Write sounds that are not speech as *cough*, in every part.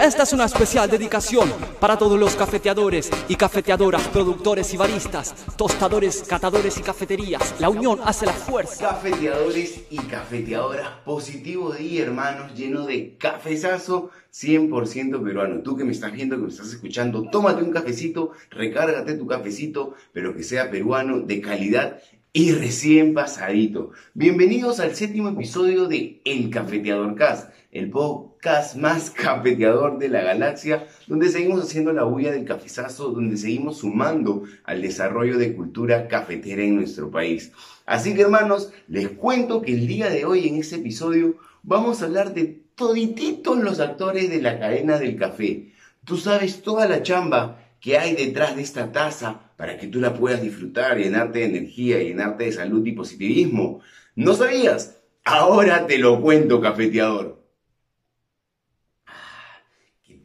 Esta es una especial dedicación para todos los cafeteadores y cafeteadoras, productores y baristas, tostadores, catadores y cafeterías. La unión hace la fuerza. Cafeteadores y cafeteadoras, positivo día, hermanos, lleno de cafezazo 100% peruano. Tú que me estás viendo, que me estás escuchando, tómate un cafecito, recárgate tu cafecito, pero que sea peruano, de calidad y recién pasadito. Bienvenidos al séptimo episodio de El Cafeteador Cast, el podcast más *laughs* cafeteador de la galaxia, donde seguimos haciendo la huella del cafezazo, donde seguimos sumando al desarrollo de cultura cafetera en nuestro país. Así que hermanos, les cuento que el día de hoy en este episodio vamos a hablar de todititos los actores de la cadena del café. Tú sabes toda la chamba que hay detrás de esta taza para que tú la puedas disfrutar, llenarte de energía, llenarte de salud y positivismo. ¿No sabías? Ahora te lo cuento, cafeteador.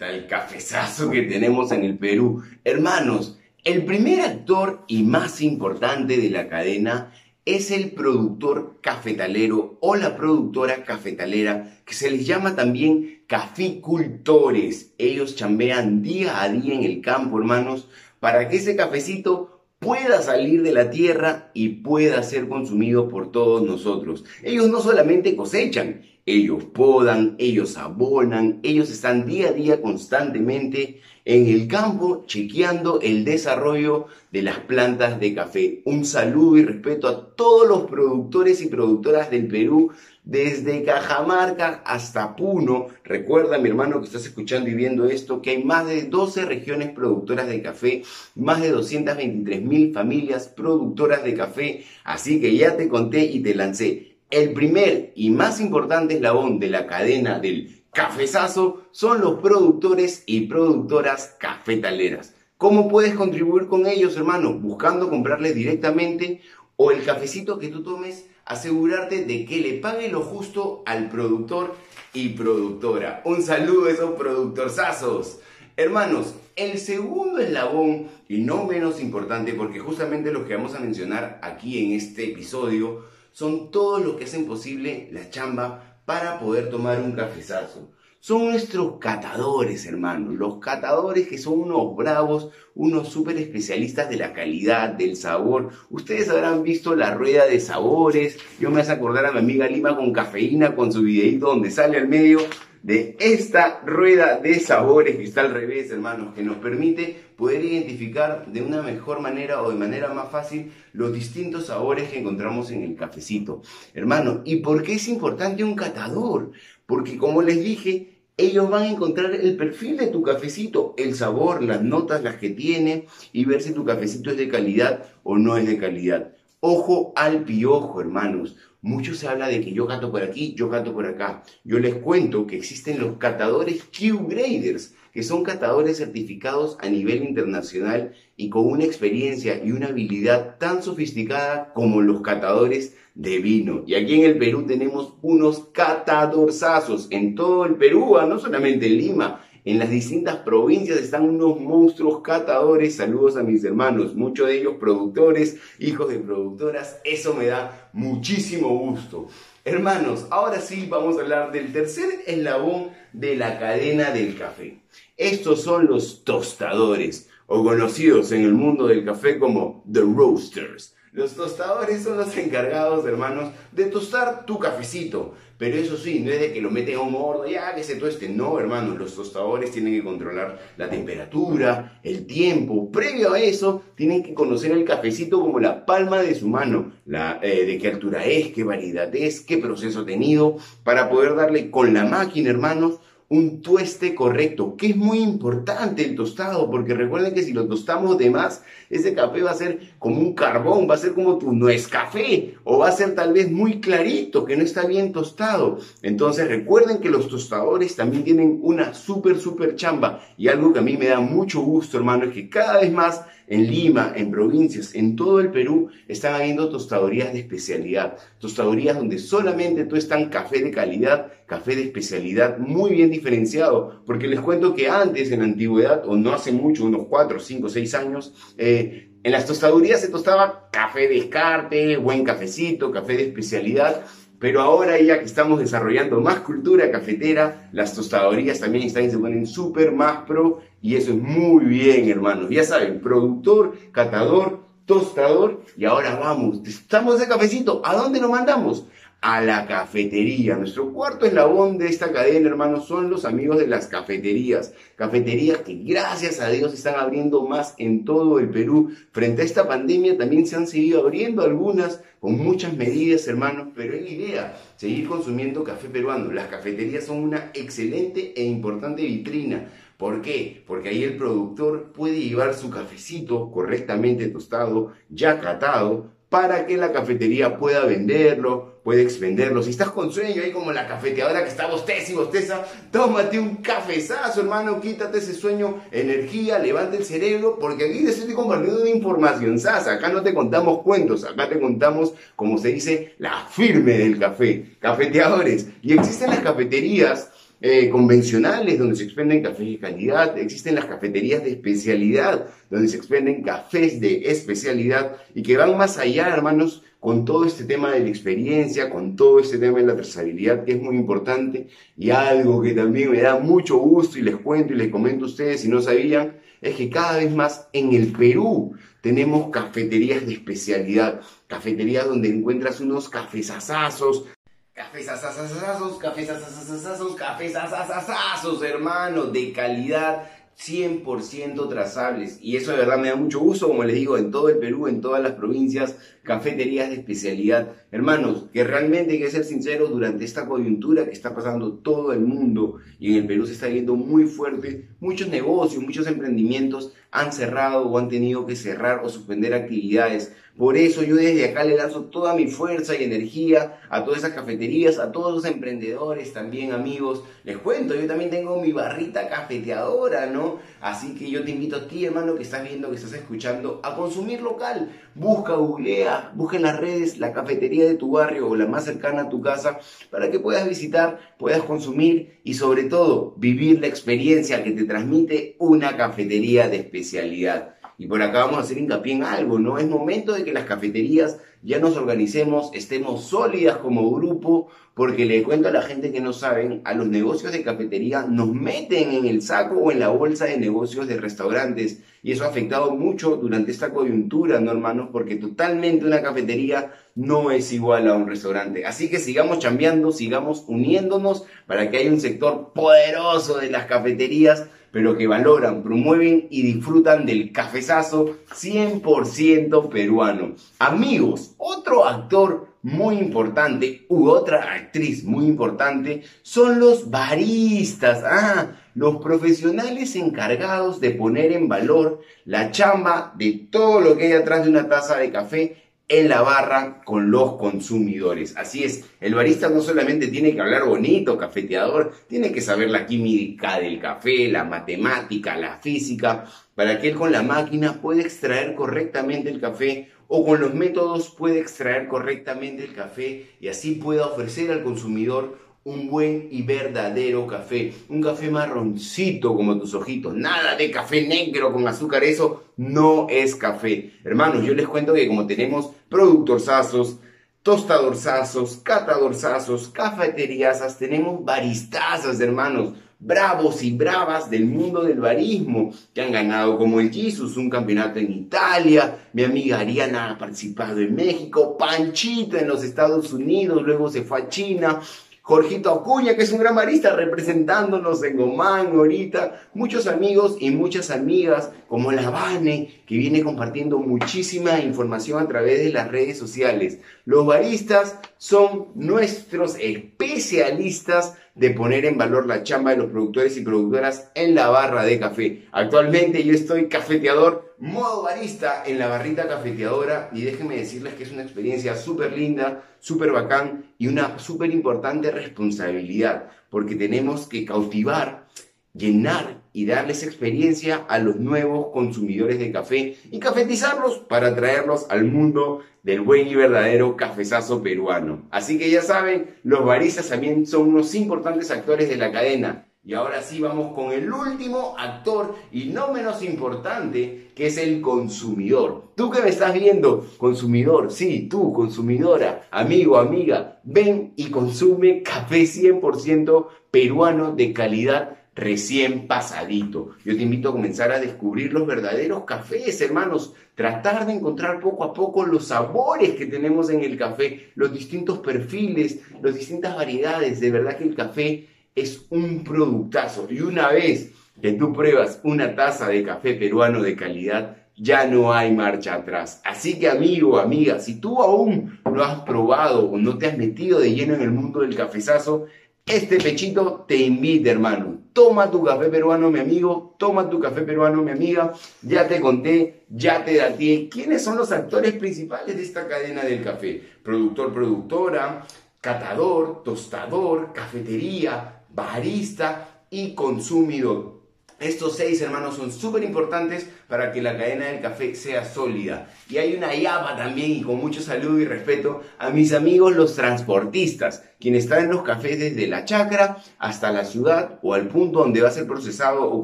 Ah, ¿Qué tal cafezazo que tenemos en el Perú? Hermanos, el primer actor y más importante de la cadena es el productor cafetalero o la productora cafetalera, que se les llama también caficultores. Ellos chambean día a día en el campo, hermanos, para que ese cafecito pueda salir de la tierra y pueda ser consumido por todos nosotros. Ellos no solamente cosechan, ellos podan, ellos abonan, ellos están día a día constantemente en el campo chequeando el desarrollo de las plantas de café. Un saludo y respeto a todos los productores y productoras del Perú, desde Cajamarca hasta Puno. Recuerda, mi hermano que estás escuchando y viendo esto, que hay más de 12 regiones productoras de café, más de 223 mil familias productoras de café. Así que ya te conté y te lancé. El primer y más importante eslabón de la cadena del cafezazo son los productores y productoras cafetaleras. ¿Cómo puedes contribuir con ellos, hermano? Buscando comprarles directamente o el cafecito que tú tomes, asegurarte de que le pague lo justo al productor y productora. Un saludo a esos productorzazos. Hermanos, el segundo eslabón, y no menos importante, porque justamente lo que vamos a mencionar aquí en este episodio, son todos los que hacen posible la chamba para poder tomar un cafezazo. Son nuestros catadores, hermanos. Los catadores que son unos bravos, unos súper especialistas de la calidad, del sabor. Ustedes habrán visto la rueda de sabores. Yo me hace acordar a mi amiga Lima con cafeína, con su videito donde sale al medio de esta rueda de sabores que está al revés, hermanos, que nos permite poder identificar de una mejor manera o de manera más fácil los distintos sabores que encontramos en el cafecito. Hermano, ¿y por qué es importante un catador? Porque como les dije, ellos van a encontrar el perfil de tu cafecito, el sabor, las notas, las que tiene y ver si tu cafecito es de calidad o no es de calidad. Ojo al piojo, hermanos. Mucho se habla de que yo cato por aquí, yo cato por acá. Yo les cuento que existen los catadores Q-Graders, que son catadores certificados a nivel internacional y con una experiencia y una habilidad tan sofisticada como los catadores de vino. Y aquí en el Perú tenemos unos catadorzazos en todo el Perú, ah, no solamente en Lima, en las distintas provincias están unos monstruos catadores. Saludos a mis hermanos, muchos de ellos productores, hijos de productoras. Eso me da muchísimo gusto. Hermanos, ahora sí vamos a hablar del tercer eslabón de la cadena del café. Estos son los tostadores, o conocidos en el mundo del café como the roasters. Los tostadores son los encargados, hermanos, de tostar tu cafecito. Pero eso sí, no es de que lo meten a un horno, ya que se tueste. No, hermanos, los tostadores tienen que controlar la temperatura, el tiempo. Previo a eso, tienen que conocer el cafecito como la palma de su mano. La, eh, de qué altura es, qué variedad es, qué proceso ha tenido, para poder darle con la máquina, hermanos, un tueste correcto, que es muy importante el tostado, porque recuerden que si lo tostamos de más, ese café va a ser como un carbón, va a ser como tu nuez café, o va a ser tal vez muy clarito, que no está bien tostado. Entonces recuerden que los tostadores también tienen una súper, súper chamba, y algo que a mí me da mucho gusto, hermano, es que cada vez más en Lima, en provincias, en todo el Perú, están habiendo tostadorías de especialidad. Tostadorías donde solamente tú están café de calidad, café de especialidad, muy bien diferenciado. Porque les cuento que antes, en la antigüedad, o no hace mucho, unos 4, 5, 6 años, eh, en las tostadorías se tostaba café de descarte, buen cafecito, café de especialidad pero ahora ya que estamos desarrollando más cultura cafetera, las tostadorías también están se ponen súper más pro y eso es muy bien, hermanos. Ya saben, productor, catador, tostador y ahora vamos, estamos de cafecito, ¿a dónde lo mandamos? A la cafetería. Nuestro cuarto eslabón de esta cadena, hermanos, son los amigos de las cafeterías. Cafeterías que gracias a Dios están abriendo más en todo el Perú. Frente a esta pandemia también se han seguido abriendo algunas con muchas medidas, hermanos, pero es la idea, seguir consumiendo café peruano. Las cafeterías son una excelente e importante vitrina. ¿Por qué? Porque ahí el productor puede llevar su cafecito correctamente tostado, ya catado, para que la cafetería pueda venderlo, puede expenderlo. Si estás con sueño ahí como la cafeteadora que está bosteza y bosteza, tómate un cafezazo, hermano, quítate ese sueño, energía, levanta el cerebro, porque aquí te estoy compartiendo una información sasa. Acá no te contamos cuentos, acá te contamos, como se dice, la firme del café. Cafeteadores. Y existen las cafeterías eh, convencionales donde se expenden cafés de calidad, existen las cafeterías de especialidad donde se expenden cafés de especialidad y que van más allá, hermanos, con todo este tema de la experiencia, con todo este tema de la trazabilidad que es muy importante. Y algo que también me da mucho gusto y les cuento y les comento a ustedes si no sabían, es que cada vez más en el Perú tenemos cafeterías de especialidad, cafeterías donde encuentras unos cafezazazos, Cafés asasasazos, cafés asasasazos, cafés asasasazos, hermano, de calidad 100% trazables. Y eso de verdad me da mucho gusto, como les digo, en todo el Perú, en todas las provincias, cafeterías de especialidad. Hermanos, que realmente hay que ser sinceros, durante esta coyuntura que está pasando todo el mundo y en el Perú se está viendo muy fuerte, muchos negocios, muchos emprendimientos han cerrado o han tenido que cerrar o suspender actividades. Por eso yo desde acá le lanzo toda mi fuerza y energía a todas esas cafeterías, a todos los emprendedores también, amigos. Les cuento, yo también tengo mi barrita cafeteadora, ¿no? Así que yo te invito a ti, hermano, que estás viendo, que estás escuchando, a consumir local. Busca, googlea, busca en las redes la cafetería de tu barrio o la más cercana a tu casa para que puedas visitar, puedas consumir y sobre todo vivir la experiencia que te transmite una cafetería de especialidad. Y por acá vamos a hacer hincapié en algo, ¿no? Es momento de que las cafeterías ya nos organicemos, estemos sólidas como grupo, porque le cuento a la gente que no saben, a los negocios de cafetería nos meten en el saco o en la bolsa de negocios de restaurantes. Y eso ha afectado mucho durante esta coyuntura, ¿no, hermanos? Porque totalmente una cafetería no es igual a un restaurante. Así que sigamos chambeando, sigamos uniéndonos para que haya un sector poderoso de las cafeterías pero que valoran, promueven y disfrutan del cafezazo 100% peruano. Amigos, otro actor muy importante u otra actriz muy importante son los baristas, ah, los profesionales encargados de poner en valor la chamba de todo lo que hay atrás de una taza de café en la barra con los consumidores. Así es, el barista no solamente tiene que hablar bonito, cafeteador, tiene que saber la química del café, la matemática, la física, para que él con la máquina pueda extraer correctamente el café o con los métodos puede extraer correctamente el café y así pueda ofrecer al consumidor un buen y verdadero café, un café marroncito como tus ojitos, nada de café negro con azúcar, eso no es café. Hermanos, yo les cuento que como tenemos productorzazos, tostadorzazos, catadorzazos, cafeteriazas, tenemos baristazas, hermanos, bravos y bravas del mundo del barismo, que han ganado como el Jesus un campeonato en Italia, mi amiga Ariana ha participado en México, Panchita en los Estados Unidos, luego se fue a China, Jorgito Acuña, que es un gran barista representándonos en Gomán ahorita, muchos amigos y muchas amigas como la Vane, que viene compartiendo muchísima información a través de las redes sociales. Los baristas son nuestros especialistas de poner en valor la chamba de los productores y productoras en la barra de café. Actualmente yo estoy cafeteador, modo barista en la barrita cafeteadora y déjenme decirles que es una experiencia súper linda, súper bacán y una súper importante responsabilidad porque tenemos que cautivar, llenar y darles experiencia a los nuevos consumidores de café y cafetizarlos para traerlos al mundo del buen y verdadero cafezazo peruano. Así que ya saben, los baristas también son unos importantes actores de la cadena. Y ahora sí vamos con el último actor y no menos importante, que es el consumidor. Tú que me estás viendo, consumidor, sí, tú, consumidora, amigo, amiga, ven y consume café 100% peruano de calidad recién pasadito. Yo te invito a comenzar a descubrir los verdaderos cafés, hermanos. Tratar de encontrar poco a poco los sabores que tenemos en el café, los distintos perfiles, las distintas variedades. De verdad que el café es un productazo. Y una vez que tú pruebas una taza de café peruano de calidad, ya no hay marcha atrás. Así que amigo, amiga, si tú aún no has probado o no te has metido de lleno en el mundo del cafezazo, este pechito te invita, hermano. Toma tu café peruano, mi amigo. Toma tu café peruano, mi amiga. Ya te conté, ya te daté quiénes son los actores principales de esta cadena del café. Productor, productora, catador, tostador, cafetería, barista y consumidor. Estos seis hermanos son súper importantes para que la cadena del café sea sólida. Y hay una llama también, y con mucho saludo y respeto, a mis amigos los transportistas, quienes traen los cafés desde la chacra hasta la ciudad o al punto donde va a ser procesado o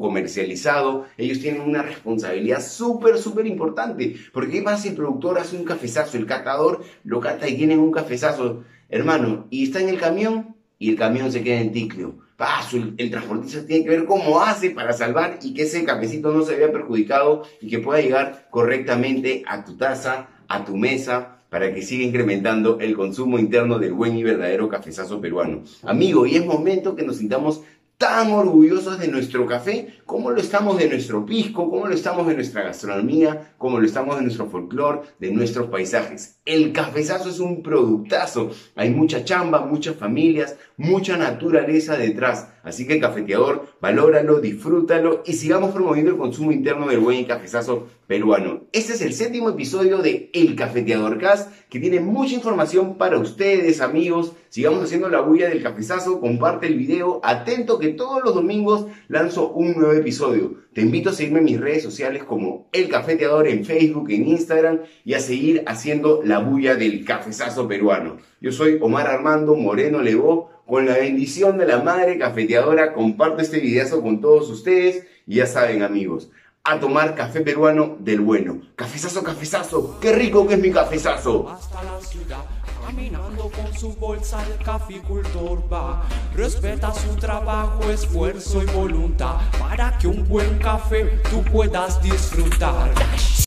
comercializado. Ellos tienen una responsabilidad súper, súper importante. Porque ¿qué pasa si el productor hace un cafezazo, el catador lo cata y tiene un cafezazo, hermano, y está en el camión y el camión se queda en ticlio? paso, el, transportista tiene que ver cómo hace para salvar y que ese cafecito no se vea perjudicado y que pueda llegar correctamente a tu taza, a tu mesa, para que siga incrementando el consumo interno del buen y verdadero cafezazo peruano. Amigo, y es momento que nos sintamos tan orgullosos de nuestro café, como lo estamos de nuestro pisco, como lo estamos de nuestra gastronomía, como lo estamos de nuestro folclore, de nuestros paisajes. El cafezazo es un productazo. Hay mucha chamba, muchas familias, mucha naturaleza detrás. Así que cafeteador, valóralo, disfrútalo y sigamos promoviendo el consumo interno del buen cafezazo peruano. Este es el séptimo episodio de El Cafeteador Cast, que tiene mucha información para ustedes, amigos. Sigamos haciendo la bulla del cafezazo, comparte el video, atento que todos los domingos lanzo un nuevo episodio. Te invito a seguirme en mis redes sociales como El Cafeteador en Facebook, en Instagram y a seguir haciendo la bulla del cafezazo peruano. Yo soy Omar Armando Moreno Levó. Con la bendición de la madre cafeteadora, comparto este videazo con todos ustedes. Y ya saben, amigos, a tomar café peruano del bueno. Cafezazo, cafezazo. Qué rico que es mi cafezazo. Caminando con su bolsa el caficultor va. Respeta su trabajo, esfuerzo y voluntad para que un buen café tú puedas disfrutar.